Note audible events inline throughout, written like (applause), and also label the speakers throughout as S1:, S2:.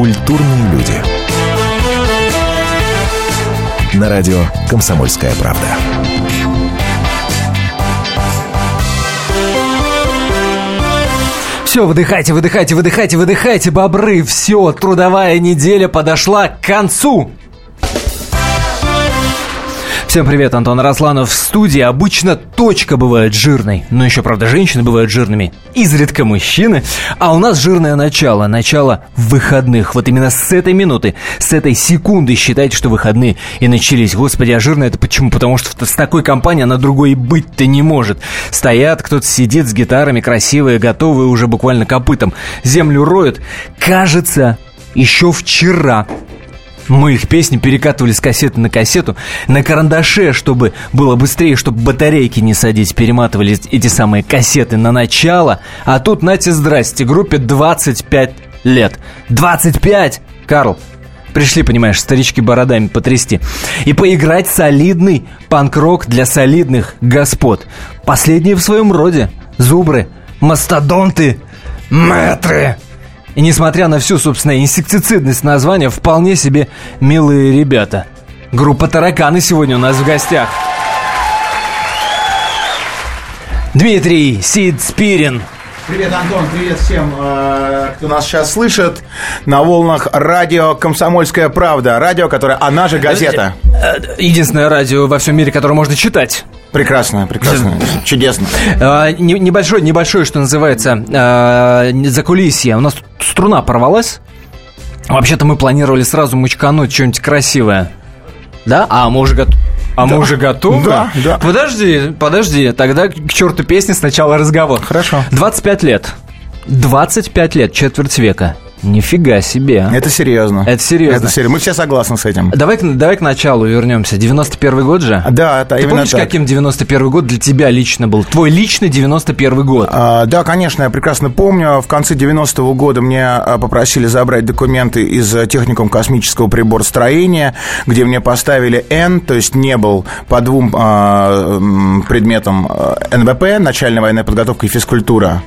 S1: Культурные люди. На радио «Комсомольская правда».
S2: Все, выдыхайте, выдыхайте, выдыхайте, выдыхайте, бобры. Все, трудовая неделя подошла к концу. Всем привет, Антон Росланов в студии. Обычно точка бывает жирной, но еще, правда, женщины бывают жирными, изредка мужчины. А у нас жирное начало, начало выходных. Вот именно с этой минуты, с этой секунды считайте, что выходные и начались. Господи, а жирное это почему? Потому что с такой компанией она другой быть-то не может. Стоят, кто-то сидит с гитарами, красивые, готовые уже буквально копытом. Землю роют. Кажется, еще вчера мы их песни перекатывали с кассеты на кассету, на карандаше, чтобы было быстрее, чтобы батарейки не садить, перематывали эти самые кассеты на начало. А тут, нате, здрасте, группе 25 лет. 25! Карл, Пришли, понимаешь, старички бородами потрясти. И поиграть солидный панк-рок для солидных господ. Последние в своем роде. Зубры, мастодонты, мэтры. И несмотря на всю, собственно, инсектицидность названия, вполне себе милые ребята. Группа «Тараканы» сегодня у нас в гостях. Дмитрий Сид Спирин.
S3: Привет, Антон, привет всем, э, кто нас сейчас слышит на волнах радио «Комсомольская правда». Радио, которое, она же газета.
S2: Э, единственное радио во всем мире, которое можно читать.
S3: Прекрасно, прекрасно, чудесно.
S2: А, небольшое, небольшое, что называется, а, закулисье. У нас струна порвалась. Вообще-то мы планировали сразу мучкануть что-нибудь красивое. Да? А мы уже готовы. А да. мы уже готовы?
S3: Да, да.
S2: Подожди, подожди. Тогда к черту песни сначала разговор.
S3: Хорошо.
S2: 25 лет. 25 лет, четверть века. Нифига себе.
S3: Это серьезно.
S2: Это серьезно.
S3: Это серьезно. Мы все согласны с этим.
S2: Давай, давай к началу вернемся. 91 год же?
S3: Да, это
S2: Ты
S3: именно
S2: помнишь,
S3: так.
S2: каким 91 год для тебя лично был? Твой личный 91 год?
S3: А, да, конечно, я прекрасно помню. В конце 90-го года мне а, попросили забрать документы из техникум космического приборостроения, где мне поставили N, то есть не был по двум а, предметам а, НВП, начальная военная подготовка и физкультура.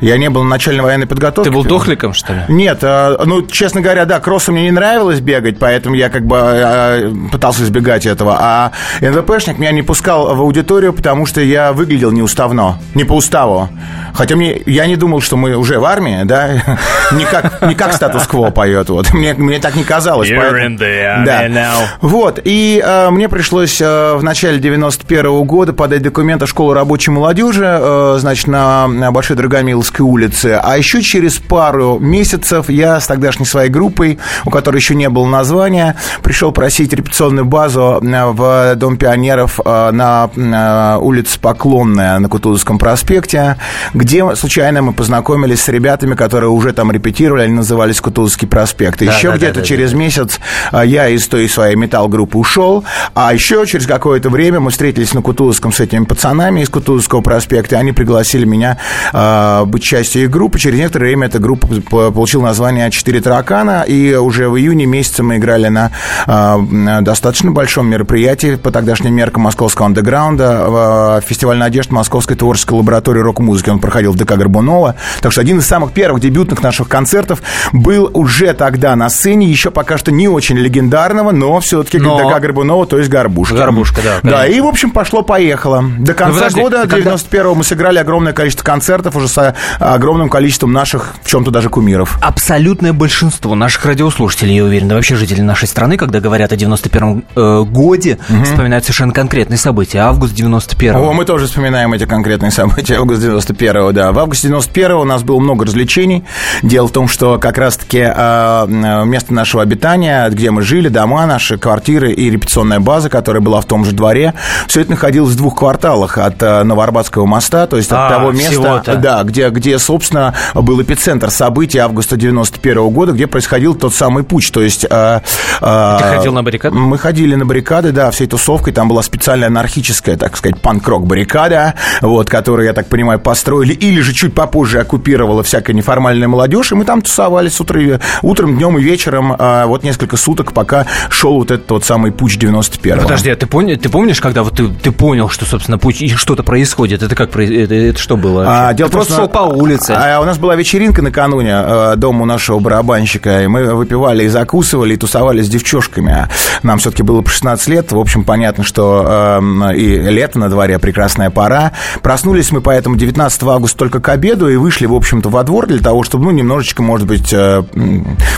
S3: Я не был на начальной военной подготовке.
S2: Ты был дохликом, что ли?
S3: Нет, а, ну, честно говоря, да, кроссу мне не нравилось бегать, поэтому я как бы а, пытался избегать этого. А НВПшник меня не пускал в аудиторию, потому что я выглядел неуставно, не по уставу. Хотя мне, я не думал, что мы уже в армии, да, (laughs) не как, не как статус-кво поет, вот. Мне, мне так не казалось.
S2: You're
S3: поэтому...
S2: in the
S3: да.
S2: now.
S3: Вот, и э, мне пришлось э, в начале 91 -го года подать документы в школу рабочей молодежи, э, значит, на, на Большой Драгомиловской улице. А еще через пару месяцев я с тогдашней своей группой, у которой еще не было названия, пришел просить репетиционную базу э, в Дом пионеров э, на, на улице Поклонная на Кутузовском проспекте, где случайно мы познакомились с ребятами, которые уже там репетировали, они назывались Кутузовский проспект.
S2: Да,
S3: еще
S2: да,
S3: где-то
S2: да,
S3: через месяц я из той своей металл-группы ушел, а еще через какое-то время мы встретились на Кутузовском с этими пацанами из Кутузовского проспекта, и они пригласили меня а, быть частью их группы. Через некоторое время эта группа получила название «Четыре таракана», и уже в июне месяце мы играли на а, достаточно большом мероприятии по тогдашним меркам московского андеграунда, а, фестиваль надежд Московской творческой лаборатории рок-музыки. Он проходил в ДК Горбунова. Так что один из самых первых дебютных наших концертов был уже тогда на сцене, еще пока что не очень легендарного, но все-таки
S2: Но-
S3: ДК Горбунова, то есть Горбушка.
S2: Горбушка, да,
S3: Да,
S2: конечно.
S3: и, в общем, пошло-поехало. До конца
S2: подожди,
S3: года,
S2: ты когда-
S3: 91-го, мы сыграли огромное количество концертов уже с огромным количеством наших, в чем-то даже кумиров.
S2: Абсолютное большинство наших радиослушателей, я уверен, да вообще жителей нашей страны, когда говорят о 91 э, годе, вспоминают совершенно конкретные события. Август 91
S3: О, мы тоже вспоминаем эти конкретные события августа 91-го, да. В августе 91-го у нас было много развлечений. Дело в том, что как раз-таки э, место нашего обитания, где мы жили, дома наши, квартиры и репетиционная база, которая была в том же дворе, все это находилось в двух кварталах от э, Новоарбатского моста, то есть от
S2: А,
S3: того места, да, где, где, собственно, был эпицентр событий августа 91 года, где происходил тот самый путь, то есть... э, э,
S2: Ты ходил на баррикады?
S3: мы ходили на баррикады, да, всей тусовкой. Там была специальная анархическая, так сказать, панк-рок баррикада, вот, которую, я так понимаю, построили или же чуть попозже оккупировала всякая неформальная молодежь, и мы там тусовались с утра, утром, днем и вечером, а, вот несколько суток, пока шел вот этот вот самый путь 91-го.
S2: Подожди, а ты, понял, ты помнишь, когда вот ты, ты понял, что, собственно, путь- и что-то происходит? Это как это, это что было?
S3: А, дело
S2: Ты просто шел по улице.
S3: А у нас была вечеринка накануне э, дома у нашего барабанщика, и мы выпивали и закусывали, и тусовали с девчушками. Нам все-таки было по 16 лет, в общем, понятно, что э, и лето на дворе, прекрасная пора. Проснулись мы поэтому 19 августа только к обеду и вышли, в общем-то, во двор для того, чтобы, ну, немножечко, может быть, э,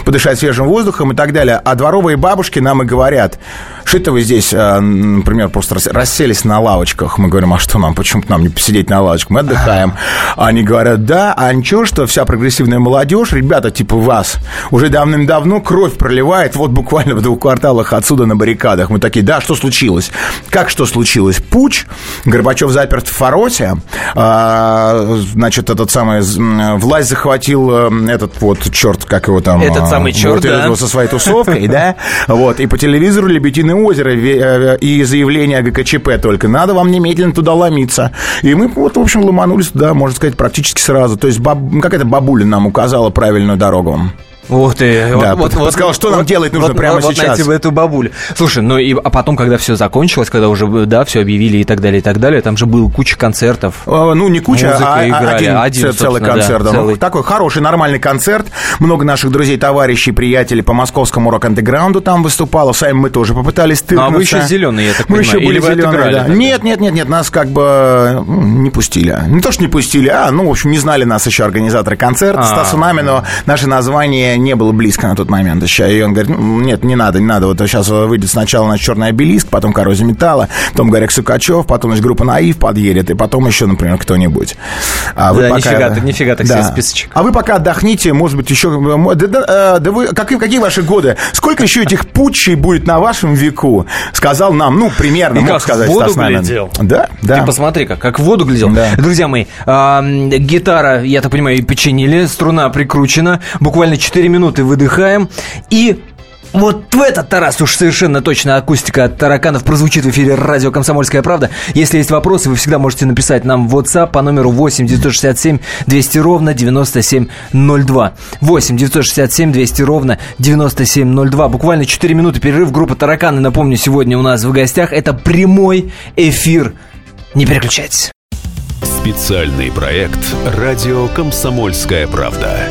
S3: подышать свежим воздухом и так далее. А дворовые бабушки нам и говорят, что это вы здесь, э, например, просто расселись на лавочках? Мы говорим, а что нам, почему нам не посидеть на лавочках? Мы отдыхаем. Они говорят, да, а ничего, что вся прогрессивная молодежь, ребята типа вас, уже давным-давно кровь проливает, вот буквально в двух кварталах отсюда на баррикадах. Мы такие, да, что случилось? Как что случилось? Путь, Горбачев заперт в Фаросе, а, значит, этот самый, власть захватил э, этот вот черт, как его там...
S2: Этот самый черт, вот,
S3: да. Со своей тусовкой, да, вот, и по телевизору Лебединое озеро э, и заявление о ГКЧП только. Надо вам немедленно туда ломиться. И мы вот, в общем, ломанулись туда, можно сказать, практически сразу. То есть баб... какая-то бабуля нам указала правильную дорогу.
S2: Ух ты.
S3: Да, вот, вот, сказал, что вот, нам делать нужно
S2: вот,
S3: прямо
S2: вот
S3: сейчас.
S2: найти эту бабулю. Слушай, ну и а потом, когда все закончилось, когда уже, да, все объявили и так далее, и так далее, там же был куча концертов.
S3: А, ну, не куча,
S2: Музыка
S3: а
S2: играли,
S3: один,
S2: один
S3: целый концерт.
S2: Да,
S3: да,
S2: целый.
S3: Ну, такой хороший, нормальный концерт. Много наших друзей, товарищей, приятелей по московскому рок-андеграунду там выступало. Сами мы тоже попытались тыркнуться.
S2: Ну, а вы еще зеленые, я так
S3: мы
S2: понимаю.
S3: еще были
S2: Или вы
S3: зеленые, да.
S2: тогда?
S3: Нет, нет, нет, нет, нас как бы ну, не пустили. Не то, что не пустили, а, ну, в общем, не знали нас еще организаторы концерта.
S2: А.
S3: Стасу Намину наше название не было близко на тот момент еще. И он говорит, «Ну, нет, не надо, не надо. Вот сейчас выйдет сначала на черный обелиск, потом коррозия металла, потом Гарик Сукачев, потом значит, группа Наив подъедет, и потом еще, например, кто-нибудь. А
S2: Да, нифига так- нифига так себе списочек.
S3: А вы пока отдохните, может быть, еще... Да, да, э, да вы, какие, какие ваши годы? Сколько еще этих путчей будет на вашем веку? Сказал нам, ну, примерно,
S2: И
S3: мог
S2: как
S3: сказать
S2: воду
S3: Стас
S2: глядел.
S3: Да, да.
S2: Ты посмотри, как, как в воду глядел.
S3: Да.
S2: Друзья мои, гитара, я так понимаю, починили, струна прикручена, буквально 4 минуты выдыхаем, и вот в этот Тарас уж совершенно точно акустика от тараканов прозвучит в эфире радио «Комсомольская правда». Если есть вопросы, вы всегда можете написать нам в WhatsApp по номеру 8 967 200 ровно 9702. 8 967 200 ровно 9702. Буквально 4 минуты перерыв. Группа «Тараканы», напомню, сегодня у нас в гостях. Это прямой эфир. Не переключайтесь.
S4: Специальный проект «Радио Комсомольская правда».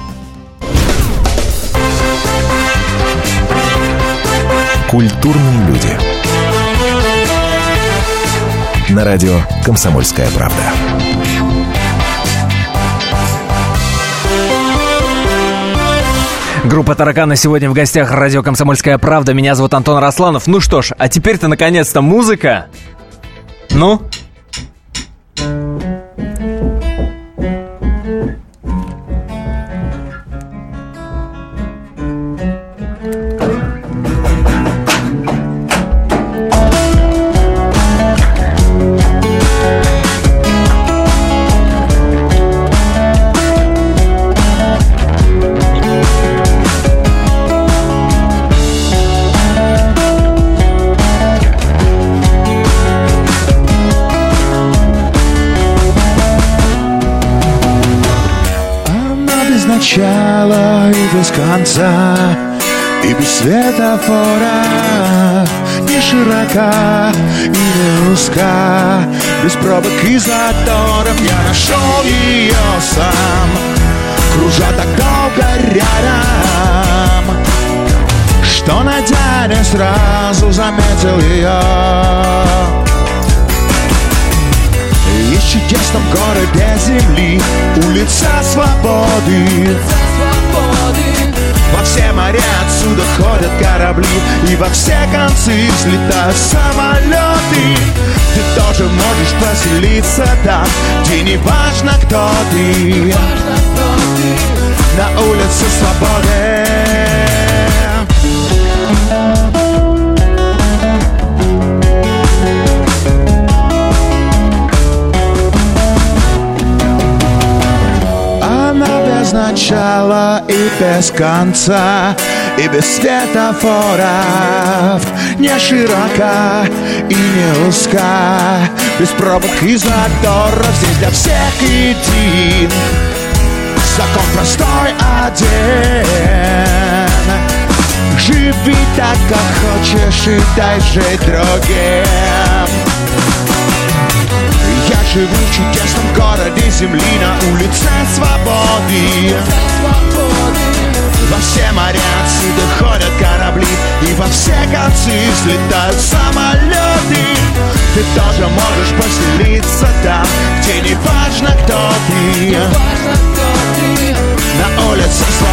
S1: Культурные люди. На радио «Комсомольская правда».
S2: Группа «Тараканы» сегодня в гостях радио «Комсомольская правда». Меня зовут Антон Росланов. Ну что ж, а теперь-то наконец-то музыка. Ну?
S5: Что найдя не сразу заметил ее в чудесном городе земли Улица свободы Во все моря отсюда ходят корабли И во все концы взлетают самолеты Ты тоже можешь поселиться там Где не важно, кто ты На улице свободы без начала и без конца
S3: и без светофоров. Не широка и не узка Без пробок и заторов. Здесь для всех един Закон простой один Живи так, как хочешь и дай жить другим Я живу в чудесном городе земли На улице свободы. Во все моря отсюда ходят корабли И во все концы взлетают самолеты. Ты тоже можешь поселиться там Где не важно, кто ты. На улице свободы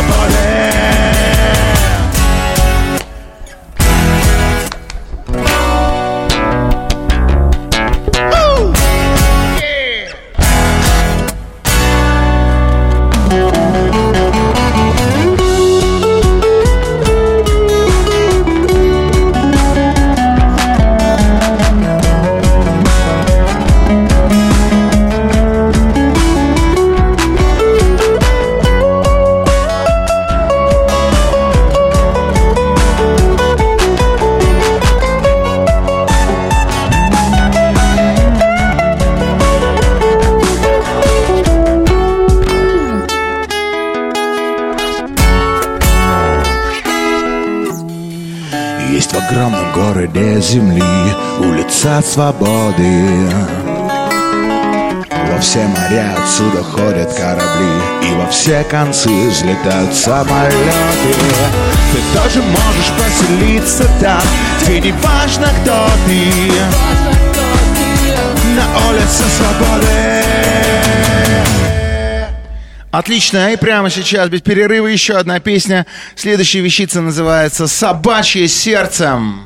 S3: все концы взлетают самолеты Ты тоже можешь поселиться там Где не важно, кто ты На улице свободы
S6: Отлично, и прямо сейчас, без перерыва, еще одна песня. Следующая вещица называется «Собачье сердцем».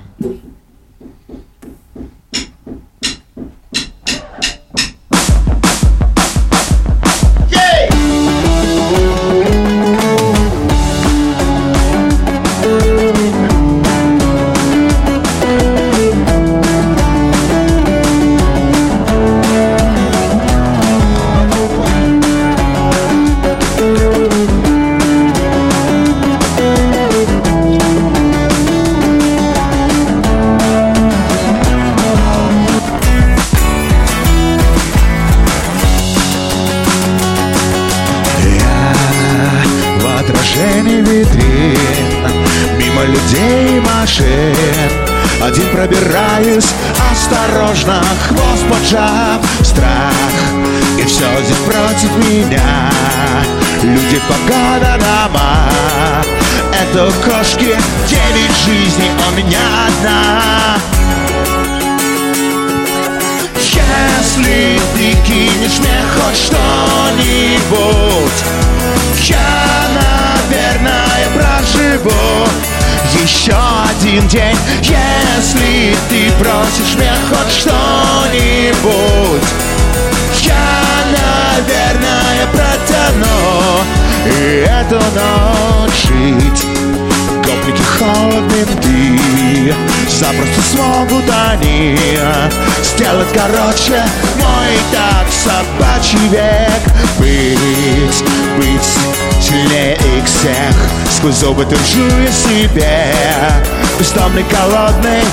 S3: Один пробираюсь осторожно Хвост поджав Страх. И все здесь против меня. Люди, погода, дома. Это кошки девять жизней У меня одна. Если ты кинешь мне хоть что-нибудь. Я, наверное, проживу еще один день. Если ты просишь мне хоть что-нибудь Я, наверное, протяну И эту ночь жить Гопники холодные ты Запросто смогут они Сделать короче Мой так собачий век. Быть, быть сильнее их всех. Сквозь зубы держу я себе. Бездомный, голодный,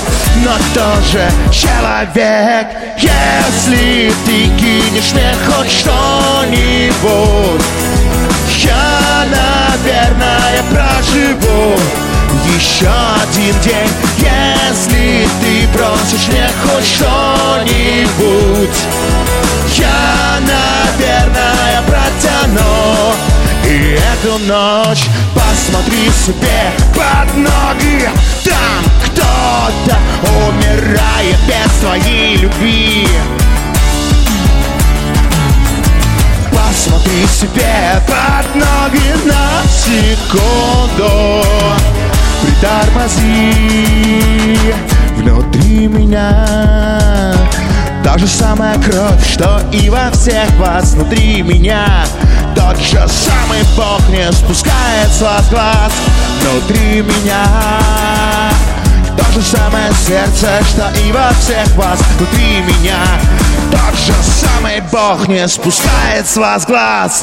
S3: но тоже человек. Если ты кинешь мне хоть что-нибудь я, наверное, проживу еще один день Если ты просишь мне хоть что-нибудь. Я, наверное, протяну. И эту ночь посмотри себе под ноги. Там кто-то умирает без твоей любви. Посмотри себе под ноги на секунду Притормози внутри меня Та же самая кровь, что и во всех вас. Внутри меня Тот же самый Бог не спускает с вас глаз. Внутри меня то же самое сердце, что и во всех вас. Внутри меня Тот же самый Бог не спускает с вас глаз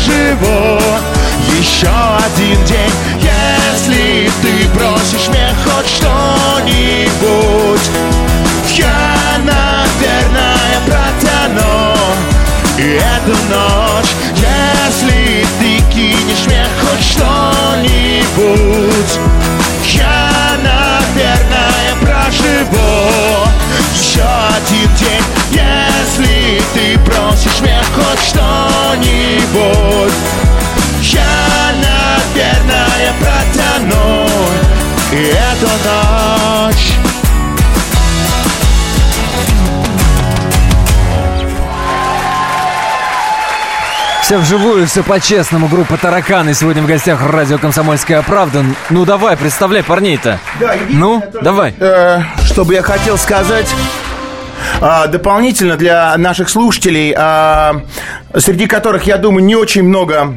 S5: живу Еще один день, если ты просишь мне хоть что-нибудь. Я, наверное, протяну. И эту ночь Если ты кинешь мне хоть что-нибудь. Я
S2: Все вживую, все по-честному. Группа «Тараканы» сегодня в гостях радио «Комсомольская правда». Ну давай, представляй парней-то.
S3: Да,
S2: Ну, давай.
S3: Э, что бы я хотел сказать? А, дополнительно для наших слушателей, а, среди которых, я думаю, не очень много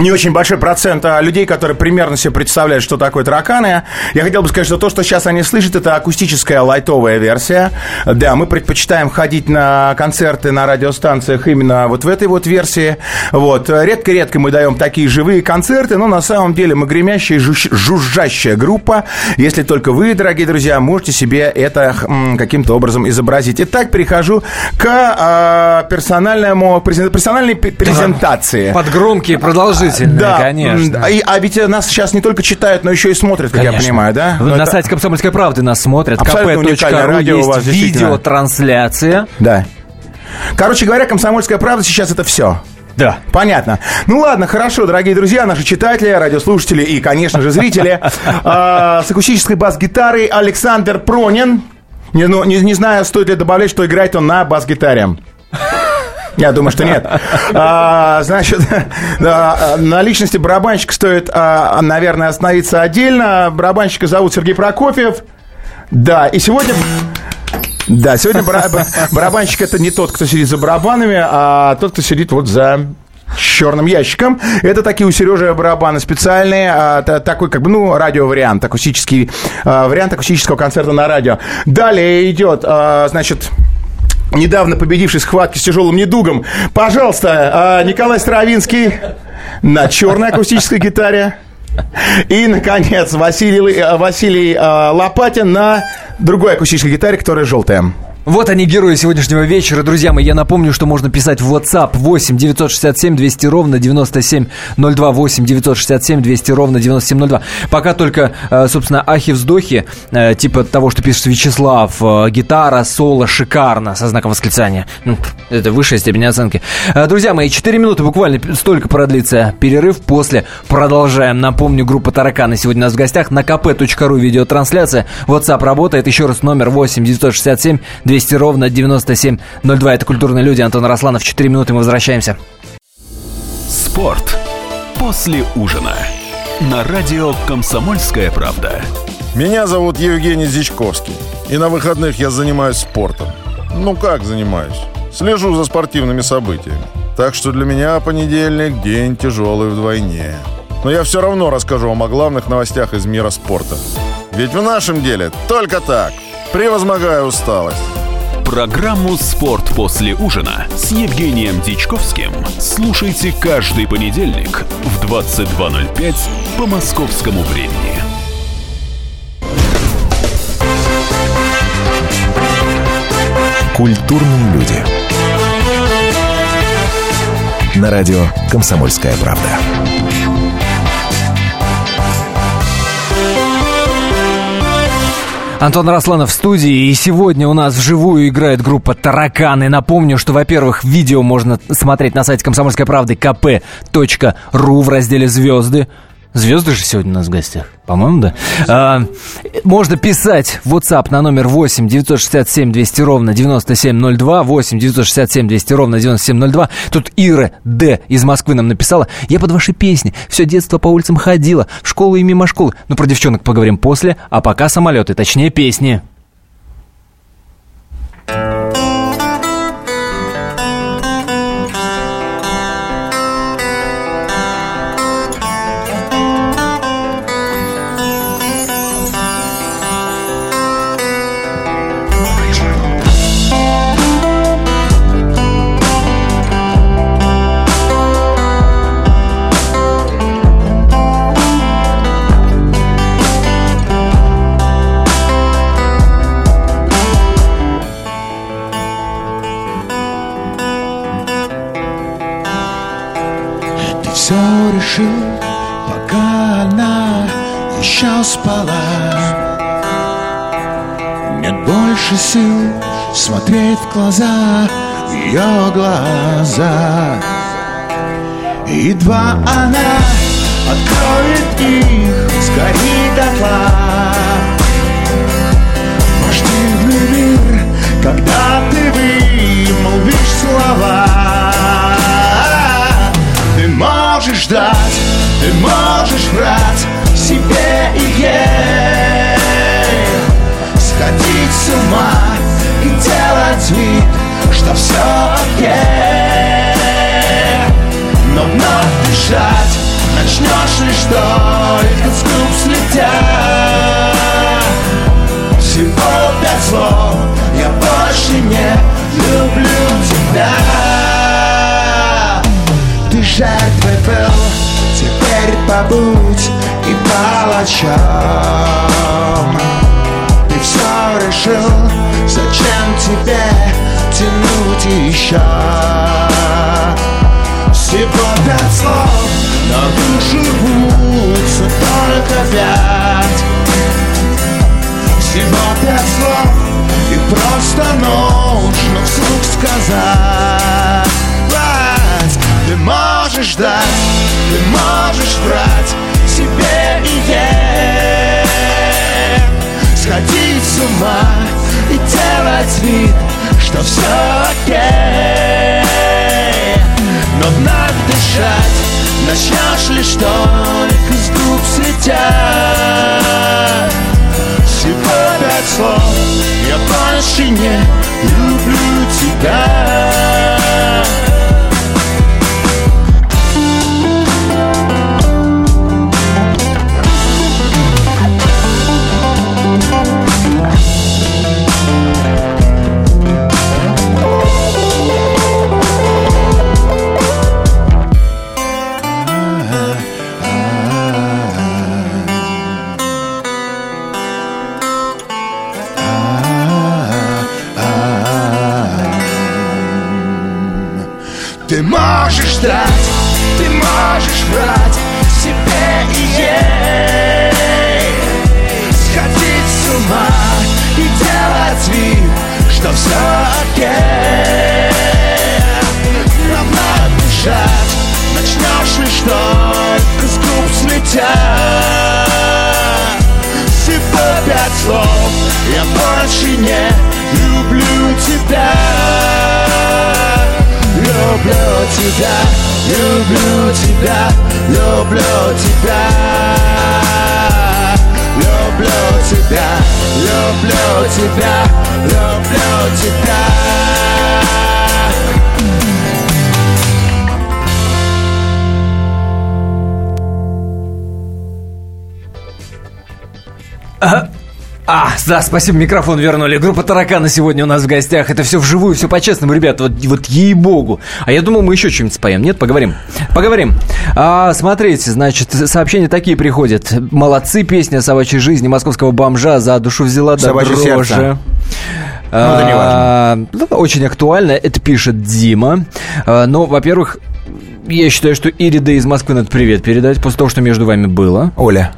S3: не очень большой процент а, людей, которые примерно себе представляют, что такое тараканы. Я хотел бы сказать, что то, что сейчас они слышат, это акустическая лайтовая версия. Да, мы предпочитаем ходить на концерты на радиостанциях именно вот в этой вот версии. Вот. Редко-редко мы даем такие живые концерты, но на самом деле мы гремящая, жуж- жужжащая группа. Если только вы, дорогие друзья, можете себе это каким-то образом изобразить. Итак, перехожу к а, персональному, персональной пе- презентации.
S2: Под громкие, продолжительные,
S3: Да,
S2: конечно.
S3: м, и- а ведь нас сейчас не только читают, но еще и смотрят, как я
S2: Конечно.
S3: понимаю, да? Ну,
S2: На
S3: это-
S2: сайте «Комсомольской правды» нас смотрят. Kp.ru есть видеотрансляция.
S3: Да. Короче говоря, комсомольская правда сейчас это все.
S2: Да.
S3: Понятно. Ну ладно, хорошо, дорогие друзья, наши читатели, радиослушатели и, конечно же, зрители. (laughs) А, С акустической бас-гитарой Александр Пронин. Не, ну, не, не знаю, стоит ли добавлять, что играет он на бас-гитаре. Я думаю, что нет. А, значит, (laughs) да, на личности барабанщика стоит, а, наверное, остановиться отдельно. Барабанщика зовут Сергей Прокофьев. Да, и сегодня... Да, сегодня бара- ба- барабанщик это не тот, кто сидит за барабанами, а тот, кто сидит вот за черным ящиком. Это такие у Сережи барабаны специальные, а, та- такой как бы, ну, радиовариант, акустический а, вариант акустического концерта на радио. Далее идет, а, значит, недавно победивший схватки с тяжелым недугом. Пожалуйста, а, Николай Стравинский на черной акустической гитаре. И, наконец, Василий, э, Василий э, Лопатин на другой акустической гитаре, которая желтая.
S2: Вот они, герои сегодняшнего вечера. Друзья мои, я напомню, что можно писать в WhatsApp 8 967 200 ровно 9702 8 967 200 ровно 9702. Пока только, э, собственно, ахи-вздохи, э, типа того, что пишет Вячеслав. э, Гитара, соло, шикарно, со знаком восклицания. Ну, Это высшая степень оценки. Друзья мои, 4 минуты буквально столько продлится перерыв. После продолжаем. Напомню, группа «Тараканы» сегодня у нас в гостях. На kp.ru видеотрансляция. WhatsApp работает. Еще раз номер 8 967 200 ровно 9702. Это «Культурные люди». Антон Росланов. 4 минуты мы возвращаемся.
S4: Спорт после ужина. На радио «Комсомольская правда».
S7: Меня зовут Евгений Зичковский. И на выходных я занимаюсь спортом. Ну как занимаюсь? Слежу за спортивными событиями. Так что для меня понедельник – день тяжелый вдвойне. Но я все равно расскажу вам о главных новостях из мира спорта. Ведь в нашем деле только так. Превозмогая усталость.
S4: Программу «Спорт после ужина» с Евгением Дичковским слушайте каждый понедельник в 22.05 по московскому времени.
S1: Культурные люди. На радио «Комсомольская правда».
S2: Антон Росланов в студии, и сегодня у нас вживую играет группа «Тараканы». Напомню, что, во-первых, видео можно смотреть на сайте комсомольской правды kp.ru в разделе «Звезды». Звезды же сегодня у нас в гостях, по-моему, да. А, можно писать в WhatsApp на номер 8 967 200 ровно 9702, 8 967 200 ровно 9702. Тут Ира Д. из Москвы нам написала. Я под ваши песни все детство по улицам ходила, в школу и мимо школы. Ну, про девчонок поговорим после, а пока самолеты, точнее песни.
S3: Больше сил смотреть в глаза, ее глаза. Едва она откроет их, сгорит дотла еще Всего пять слов, но души рвутся только пять Всего пять слов, и просто нужно вслух сказать. Ты можешь ждать, ты можешь врать себе и ей. Сходить с ума и делать вид, что все начнешь лишь только с губ слетя Всего пять слов, я больше не люблю тебя тебя, люблю тебя, люблю тебя. Люблю тебя, люблю тебя, люблю тебя
S2: да, спасибо, микрофон вернули. Группа Таракана сегодня у нас в гостях. Это все вживую, все по-честному, ребята. Вот, вот ей-богу. А я думал, мы еще что-нибудь споем. Нет, поговорим. Поговорим. А, смотрите, значит, сообщения такие приходят. Молодцы, песня «Собачьей жизни» московского бомжа за душу взяла до
S8: «Собачье
S2: дрожи.
S8: сердце».
S2: А,
S8: это не важно.
S2: ну, Очень актуально. Это пишет Дима. А, Но, во-первых, я считаю, что Ирида из Москвы надо привет передать после того, что между вами было.
S8: Оля.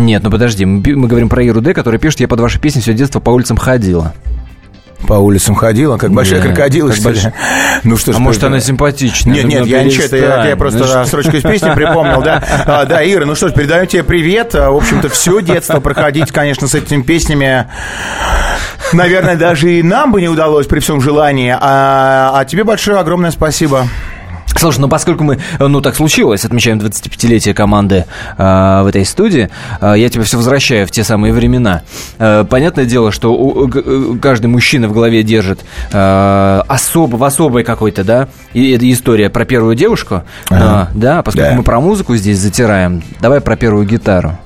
S2: Нет, ну подожди, мы, мы говорим про Иру Д, которая пишет, я под ваши песни все детство по улицам ходила.
S8: По улицам ходила, как большая
S2: Да,
S8: крокодила, что ли?
S2: большая. (laughs)
S8: Ну что ж,
S2: А может, она симпатичная?
S8: Нет,
S2: Ну,
S8: нет,
S2: ну,
S8: я ничего, это я, я просто
S2: Ну,
S8: строчку из песни припомнил, да. А, да, Ира, ну что ж, передаю тебе привет. А, В общем-то, все детство проходить, конечно, с этими песнями. Наверное, даже и нам бы не удалось при всем желании. А, а тебе большое огромное спасибо.
S2: Слушай, ну поскольку мы, э, ну так случилось, отмечаем 25-летие команды э, в этой студии, э, я тебя все возвращаю в те самые времена. Э, понятное дело, что у- г- э, каждый мужчина в голове держит э, особо, в особой какой-то, да, и это история про первую девушку,
S8: Ага.
S2: Э, да, поскольку
S8: Да.
S2: мы про музыку здесь затираем, давай про первую гитару.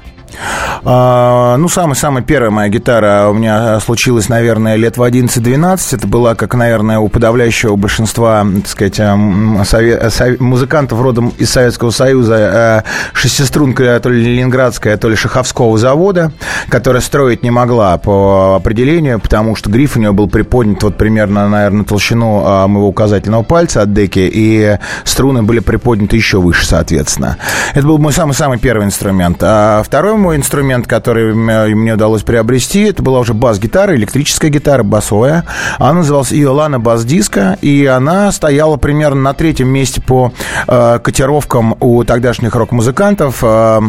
S3: А, ну, самая-самая первая моя гитара у меня случилась, наверное, лет в 11-12. Это была, как, наверное, у подавляющего большинства, так сказать, эм, сове- сове- музыкантов родом из Советского Союза, э, шестиструнка то ли ленинградская, то ли шаховского завода, которая строить не могла по определению, потому что гриф у нее был приподнят вот примерно, наверное, толщину а, моего указательного пальца от деки, и струны были приподняты еще выше, соответственно. Это был мой самый-самый первый инструмент. А второй мой инструмент, который м- мне удалось приобрести, это была уже бас-гитара, электрическая гитара, басовая. Она называлась Иолана Бас-Диско, и она стояла примерно на третьем месте по э, котировкам у тогдашних рок-музыкантов. Э,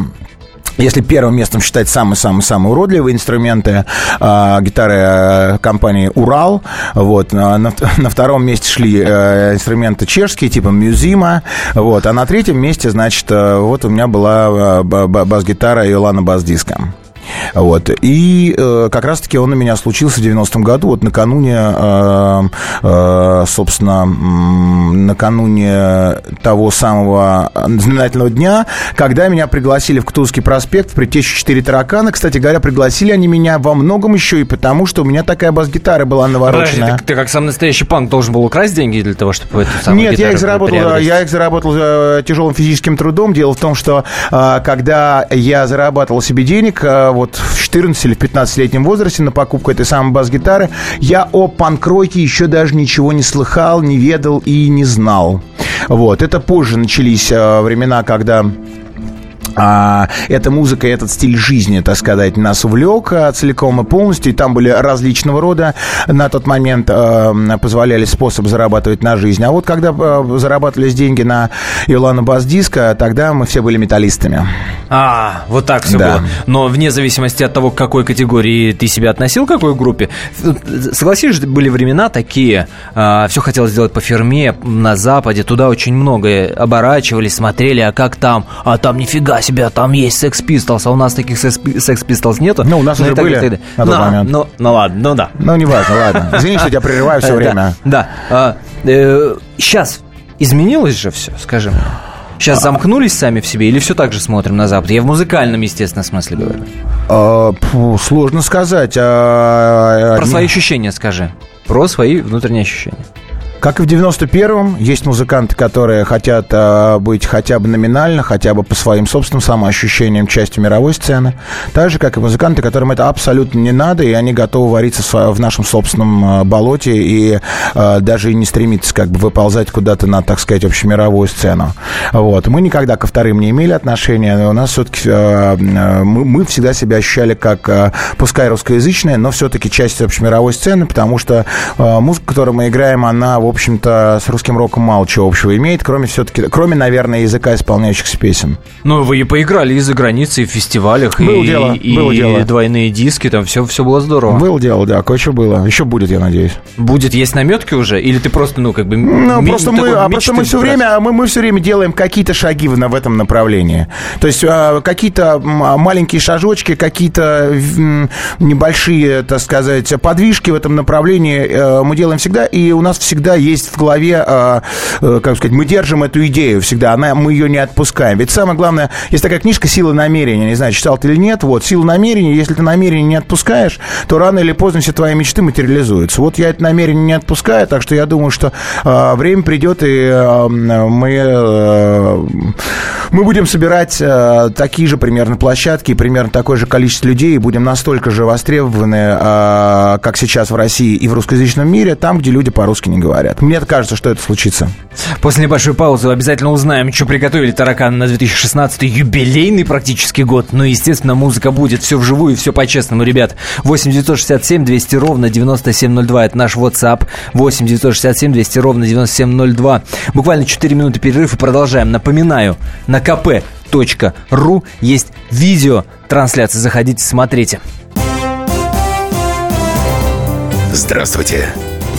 S3: если первым местом считать самые-самые-самые уродливые инструменты, э, гитары э, компании «Урал», вот, на, на, (laughs) на втором месте шли э, инструменты чешские, типа «Мюзима», вот, а на третьем месте, значит, э, вот у меня была ба- ба- бас-гитара «Иолана Бас-Диско». Вот. И э, как раз-таки он у меня случился в 90-м году, вот накануне, э, э, собственно, накануне того самого знаменательного дня, когда меня пригласили в Ктулский проспект в предтечу 4 таракана. Кстати говоря, пригласили они меня во многом еще и потому, что у меня такая бас-гитара была
S2: Подожди,
S3: навороченная.
S2: ты, ты как сам настоящий панк должен был украсть деньги для того, чтобы эту самую
S3: Нет, я их заработал,
S2: приобрести?
S3: я их заработал э, тяжелым физическим трудом. Дело в том, что э, когда я зарабатывал себе денег, э, вот в 14 или в 15-летнем возрасте на покупку этой самой бас-гитары, я о панк-роке еще даже ничего не слыхал, не ведал и не знал. Вот, это позже начались э, времена, когда а, эта музыка, этот стиль жизни, так сказать, нас увлек а, целиком и полностью. И там были различного рода на тот момент а, позволяли способ зарабатывать на жизнь. А вот когда а, зарабатывались деньги на Иолана Бас-диско, тогда мы все были металлистами.
S2: А, вот так все
S3: Да.
S2: было. Но вне зависимости от того, к какой категории ты себя относил, к какой группе, согласись, были времена такие, все хотелось сделать по фирме на Западе, туда очень много оборачивались, смотрели, а как там, а там нифига себе, а там есть Sex Pistols, а у нас таких Sex Sex Pistols нету.
S3: Ну, у нас
S2: и
S3: уже
S2: так
S3: были на тот
S2: Ну,
S3: момент.
S2: Ну, ну ладно, ну да.
S3: Ну, неважно, ладно. (laughs) Извини, что я тебя прерываю все
S2: Э,
S3: время.
S2: Да. сейчас изменилось же все, скажи мне. Сейчас замкнулись сами в себе или все так же смотрим на Запад? Я в музыкальном, естественно, смысле говорю.
S3: А, фу, сложно сказать. А,
S2: Про свои ощущения скажи. Про свои внутренние ощущения.
S3: Как и в 91-м, есть музыканты, которые хотят а, быть хотя бы номинально, хотя бы по своим собственным самоощущениям частью мировой сцены. Так же, как и музыканты, которым это абсолютно не надо, и они готовы вариться в в нашем собственном а, болоте и а, даже и не стремиться как бы выползать куда-то на, так сказать, общемировую сцену. Вот. Мы никогда ко вторым не имели отношения, но у нас все-таки мы, мы всегда себя ощущали как, а, пускай русскоязычная, но все-таки часть общемировой сцены, потому что а, музыка, которую мы играем, она, в общем-то, с русским роком мало чего общего имеет, кроме все-таки, кроме, наверное, языка исполняющихся песен.
S2: Ну, вы и поиграли и за границей, и в фестивалях,
S3: Было
S2: и,
S3: дело,
S2: и
S3: было дело.
S2: двойные диски, там все, все было здорово.
S3: Было дело, да, кое-что было. Еще будет, я надеюсь.
S2: Будет есть наметки уже? Или ты просто, ну, как бы...
S3: Ну,
S2: ми-
S3: просто мы, а просто мы все время, мы, мы все время делаем какие-то шаги в, в этом направлении. То есть а, какие-то м, маленькие шажочки, какие-то м, небольшие, так сказать, подвижки в этом направлении э, мы делаем всегда, и у нас всегда есть в голове, а, э, как сказать, мы держим эту идею всегда, она, мы ее не отпускаем. Ведь самое главное, есть такая книжка «Сила намерения», не знаю, читал ты или нет, вот, «Сила намерения», если ты намерение не отпускаешь, то рано или поздно все твои мечты материализуются. Вот я это намерение не отпускаю, так что я думаю, что а, время придет, и а, мы, а, мы будем собирать а, такие же примерно площадки, примерно такое же количество людей, и будем настолько же востребованы, как сейчас в России и в русскоязычном мире, там, где люди по-русски не говорят. Мне кажется, что это случится.
S2: После небольшой паузы обязательно узнаем, что приготовили тараканы на 2016 юбилейный практически год. Ну, естественно, музыка будет. Все вживую, все по-честному, ребят. 8 967 200 ровно 9702. Это наш WhatsApp. 8 967 200 ровно 9702. Буквально 4 минуты перерыв и продолжаем. Напоминаю, на kp.ru есть видео трансляции. Заходите, смотрите.
S9: Здравствуйте,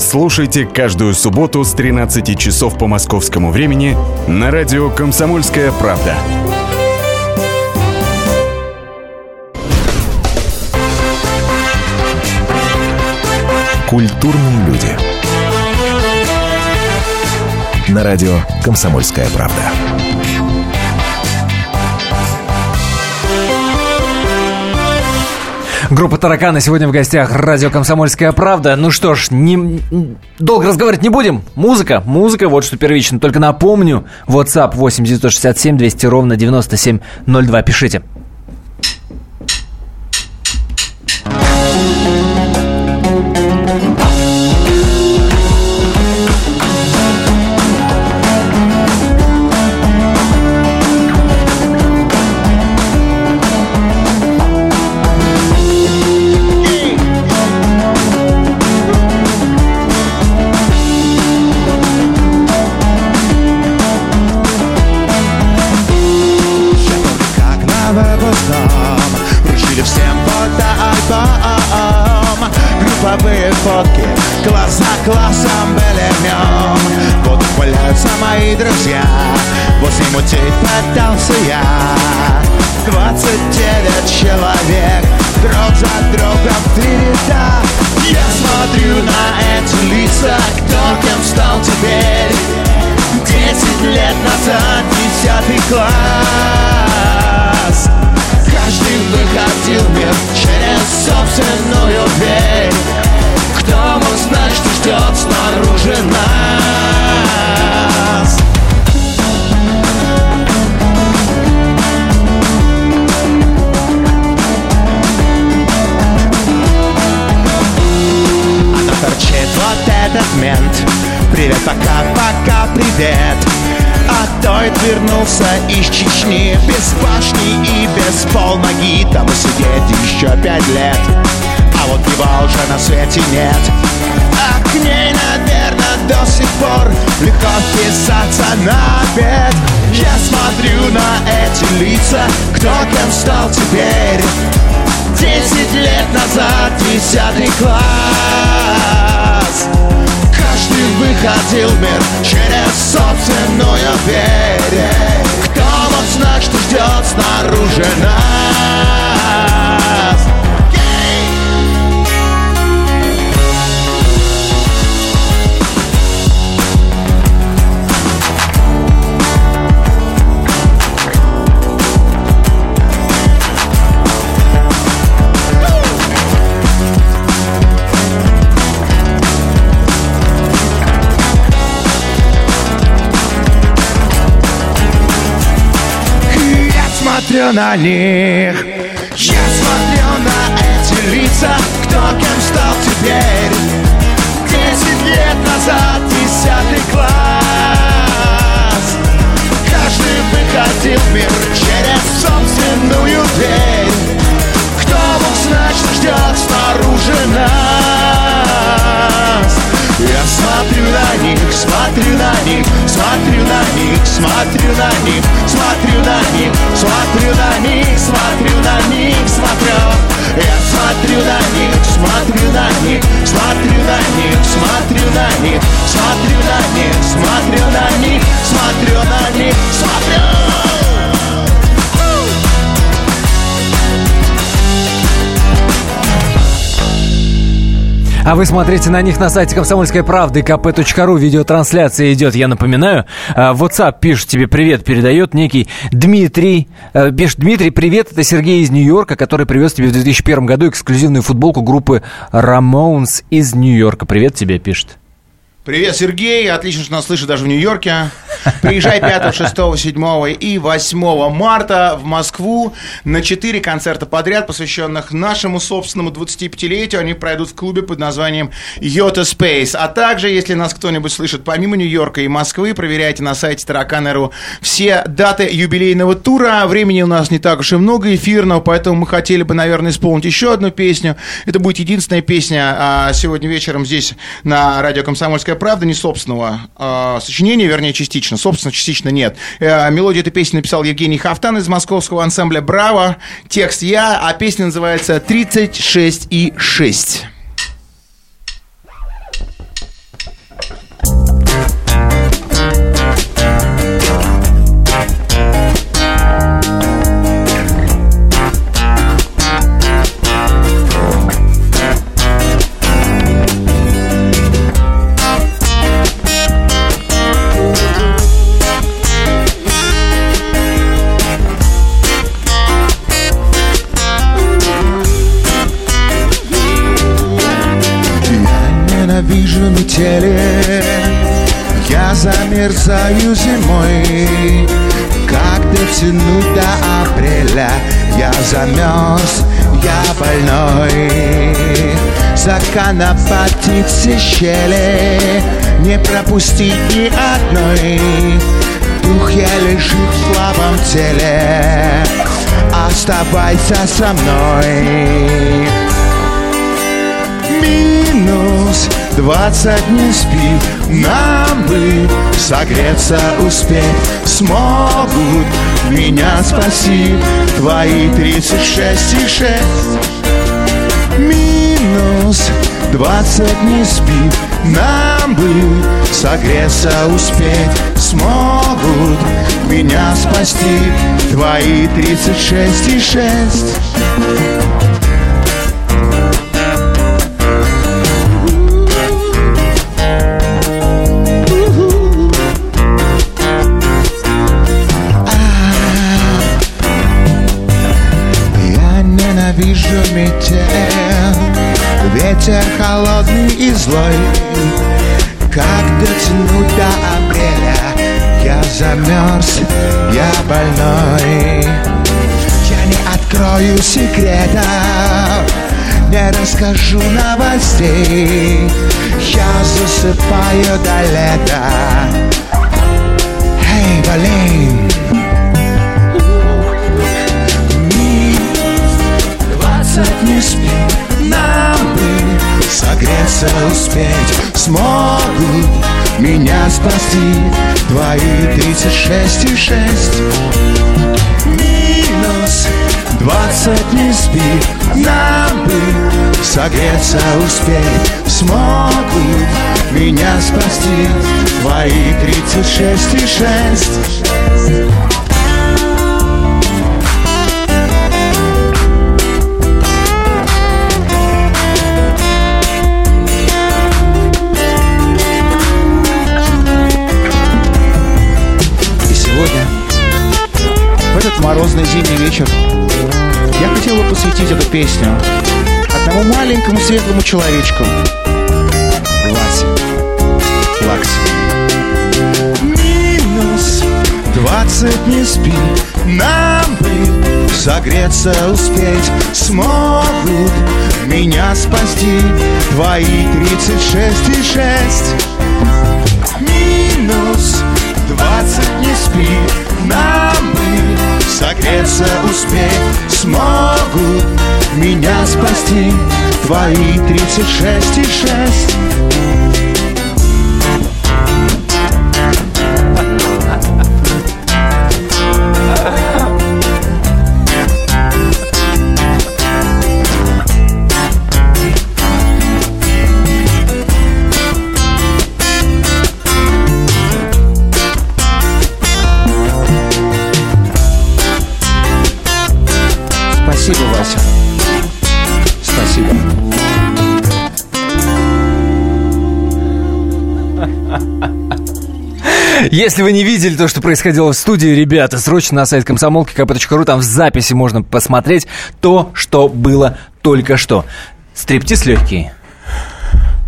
S10: Слушайте каждую субботу с 13 часов по московскому времени на радио «Комсомольская правда».
S1: Культурные люди. На радио «Комсомольская правда».
S2: Группа «Тараканы» сегодня в гостях радио «Комсомольская правда». Ну что ж, не... долго разговаривать не будем. Музыка, музыка, вот что первично. Только напомню, WhatsApp 8 967 200 ровно 9702. Пишите.
S3: Фотки Класс за классом были Вот ухваляются мои друзья Возле мутей пытался я. 29 человек Друг за другом в три ряда. Я смотрю на эти лица Кто кем стал теперь. Десять лет назад, десятый класс. Каждый выходил мир через собственную дверь Кто мог знать, что ждет снаружи нас. Она торчит вот этот мент. Привет, пока, пока, привет. А тот вернулся из Чечни Без башни и без полноги Там сидеть еще пять лет А вот его уже на свете нет. А к ней, наверное, до сих пор Легко вписаться на обед. Я смотрю на эти лица Кто кем стал теперь. Десять лет назад, десятый класс. Каждый выходил в мир через собственную дверь Кто мог знать, что ждет снаружи нас? Смотрю на них Я смотрю на эти лица Кто кем стал теперь. Десять лет назад Десятый класс. Каждый выходил в мир Через собственную дверь. Кто мог знать, что ждет снаружи нас смотрю на них, смотрю на них Смотрю на них, смотрю на них Смотрю на них, смотрю на них Смотрю на них, смотрю Я смотрю на них, смотрю на них Смотрю на них, смотрю на них Смотрю на них, смотрю на них Смотрю на них, смотрю
S2: А вы смотрите на них на сайте комсомольской правды kp.ru. Видеотрансляция идет, я напоминаю. А, WhatsApp пишет тебе привет, передает некий Дмитрий. А, Пишет, Дмитрий, привет, это Сергей из Нью-Йорка, который привез тебе в 2001 году эксклюзивную футболку группы Ramones из Нью-Йорка. Привет тебе, пишет.
S11: Привет, Сергей. Отлично, что нас слышит даже в Нью-Йорке. Приезжай 5, 6, 7 и 8 марта в Москву на 4 концерта подряд, посвященных нашему собственному 25-летию. Они пройдут в клубе под названием Yota Space. А также, если нас кто-нибудь слышит помимо Нью-Йорка и Москвы, проверяйте на сайте Таракан.ру все даты юбилейного тура. Времени у нас не так уж и много эфирного, поэтому мы хотели бы, наверное, исполнить еще одну песню. Это будет единственная песня а, сегодня вечером здесь на радио «Комсомольская правда», не собственного а, сочинения, вернее, частично.
S12: Собственно, частично нет. Э, Мелодию этой песни написал Евгений Хафтан из московского ансамбля «Браво». Текст я, а песня называется «36 и 6».
S3: Замерзаю зимой. Как дотянуть до апреля Я замерз, я больной. Законопатить все щели Не пропустить ни одной. Дух я лежит в слабом теле. Оставайся со мной минус. Двадцать не спи Нам бы согреться успеть. Смогут меня спасти Твои тридцать шесть и шесть. Минус. Двадцать не спи Нам бы согреться успеть. Смогут меня спасти Твои тридцать шесть и шесть Ветер холодный и злой. Как дотянуть до апреля? Я замерз, я больной. Я не открою секретов Не расскажу новостей. Я засыпаю до лета. Эй, блин, двадцать не спи бы согреться успеть Смогут меня спасти. Твои тридцать шесть и шесть. Минус двадцать не спи. Нам бы согреться успеть Смогут меня спасти. Твои тридцать шесть и шесть
S12: морозный зимний вечер, я хотел бы посвятить эту песню одному маленькому светлому человечку. Васе. Лаксе.
S3: минус двадцать не спи Нам бы согреться успеть Смогут меня спасти Твои тридцать шесть и шесть Минус двадцать не спи Нам бы согреться успеть. Смогут меня спасти. Твои тридцать шесть и шесть
S12: Спасибо, Вася. Спасибо.
S2: Если вы не видели то, что происходило в студии, ребята, срочно на сайт комсомолки кп.ру, там в записи можно посмотреть то, что было только что. Стриптиз легкий.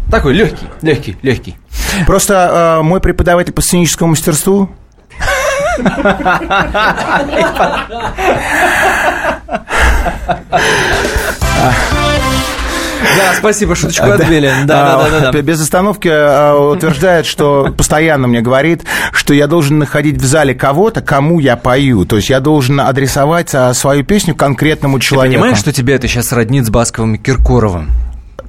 S2: Такой легкий, легкий, легкий.
S12: Просто э, мой преподаватель по сценическому мастерству (laughs)
S2: Да, спасибо, шуточку отбили. Да, да, да, да.
S12: без остановки э, утверждает, что постоянно мне говорит, что я должен находить в зале кого-то, кому я пою. То есть я должен адресовать а, свою песню конкретному
S2: Ты
S12: человеку.
S2: понимаешь, что тебя это сейчас роднит с Басковым и Киркоровым?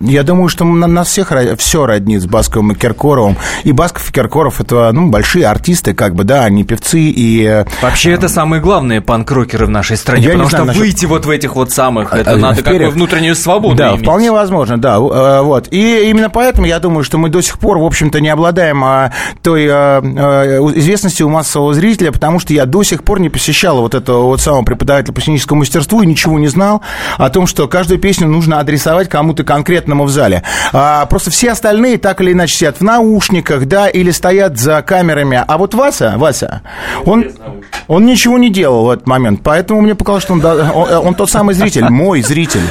S3: Я думаю, что на нас всех все роднит с Басковым и Киркоровым. И Басков и Киркоров это ну, большие артисты, как бы, да, они певцы и... э,
S2: Вообще, это самые главные панк-рокеры в нашей стране,
S3: Я
S2: потому
S3: знаю
S2: что
S3: насчет-
S2: выйти вот в этих вот самых, это
S3: А,
S2: надо
S3: вперед.
S2: какую внутреннюю свободу
S3: Да,
S2: иметь.
S3: вполне возможно, да. э, Вот. И именно поэтому я думаю, что мы до сих пор, в общем-то, не обладаем а, той а, а, известностью у массового зрителя, потому что я до сих пор не посещал вот этого вот самого преподавателя по сценическому мастерству и ничего не знал о том, что каждую песню нужно адресовать кому-то конкретному в зале. А, Просто все остальные так или иначе сидят в наушниках, да, или стоят за камерами. А вот Вася, Вася, он, он ничего не делал в этот момент, поэтому мне показалось, что он, он, он тот самый зритель, мой зритель.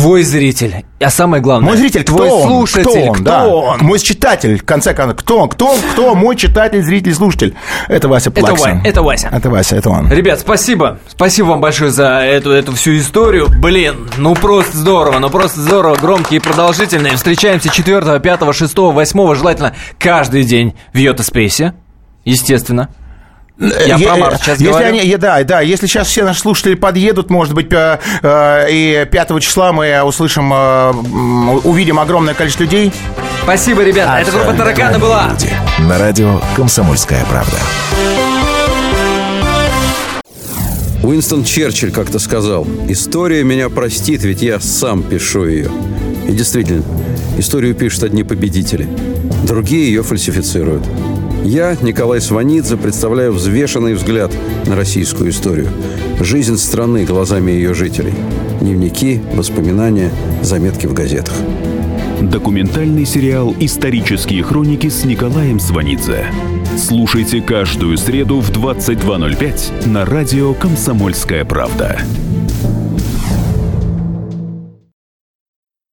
S2: Твой зритель. А самое главное,
S3: Мой зритель,
S2: твой
S3: кто он?
S2: слушатель,
S3: кто он?
S2: кто
S3: да.
S2: он?
S3: Мой читатель, в конце концов, кто он? Кто он? Кто мой читатель, зритель, слушатель? Это Вася
S2: Это
S3: Плаксин.
S2: Ва- это Вася.
S3: Это Вася, это он.
S2: Ребят, спасибо. Спасибо вам большое за эту, эту всю историю. Блин, ну просто здорово, ну просто здорово. Громкие и продолжительные. Встречаемся 4, 5, 6, 8, желательно каждый день в Йота Спейсе. Естественно. Я
S3: Е-
S2: про
S3: э,
S2: март сейчас
S3: если
S2: говорю.
S3: они, да, да, если сейчас все наши слушатели подъедут, может быть, э, э, и 5 числа мы услышим, э, увидим огромное количество людей.
S2: Спасибо, ребята.
S3: А,
S2: Это группа Тараканы была.
S1: Люди. На радио «Комсомольская правда».
S13: Уинстон Черчилль как-то сказал, «История меня простит, ведь я сам пишу ее». И действительно, историю пишут одни победители, другие ее фальсифицируют. Я, Николай Сванидзе, представляю взвешенный взгляд на российскую историю. Жизнь страны глазами ее жителей. Дневники, воспоминания, заметки в газетах.
S4: Документальный сериал «Исторические хроники» с Николаем Сванидзе. Слушайте каждую среду в 22.05 на радио «Комсомольская правда».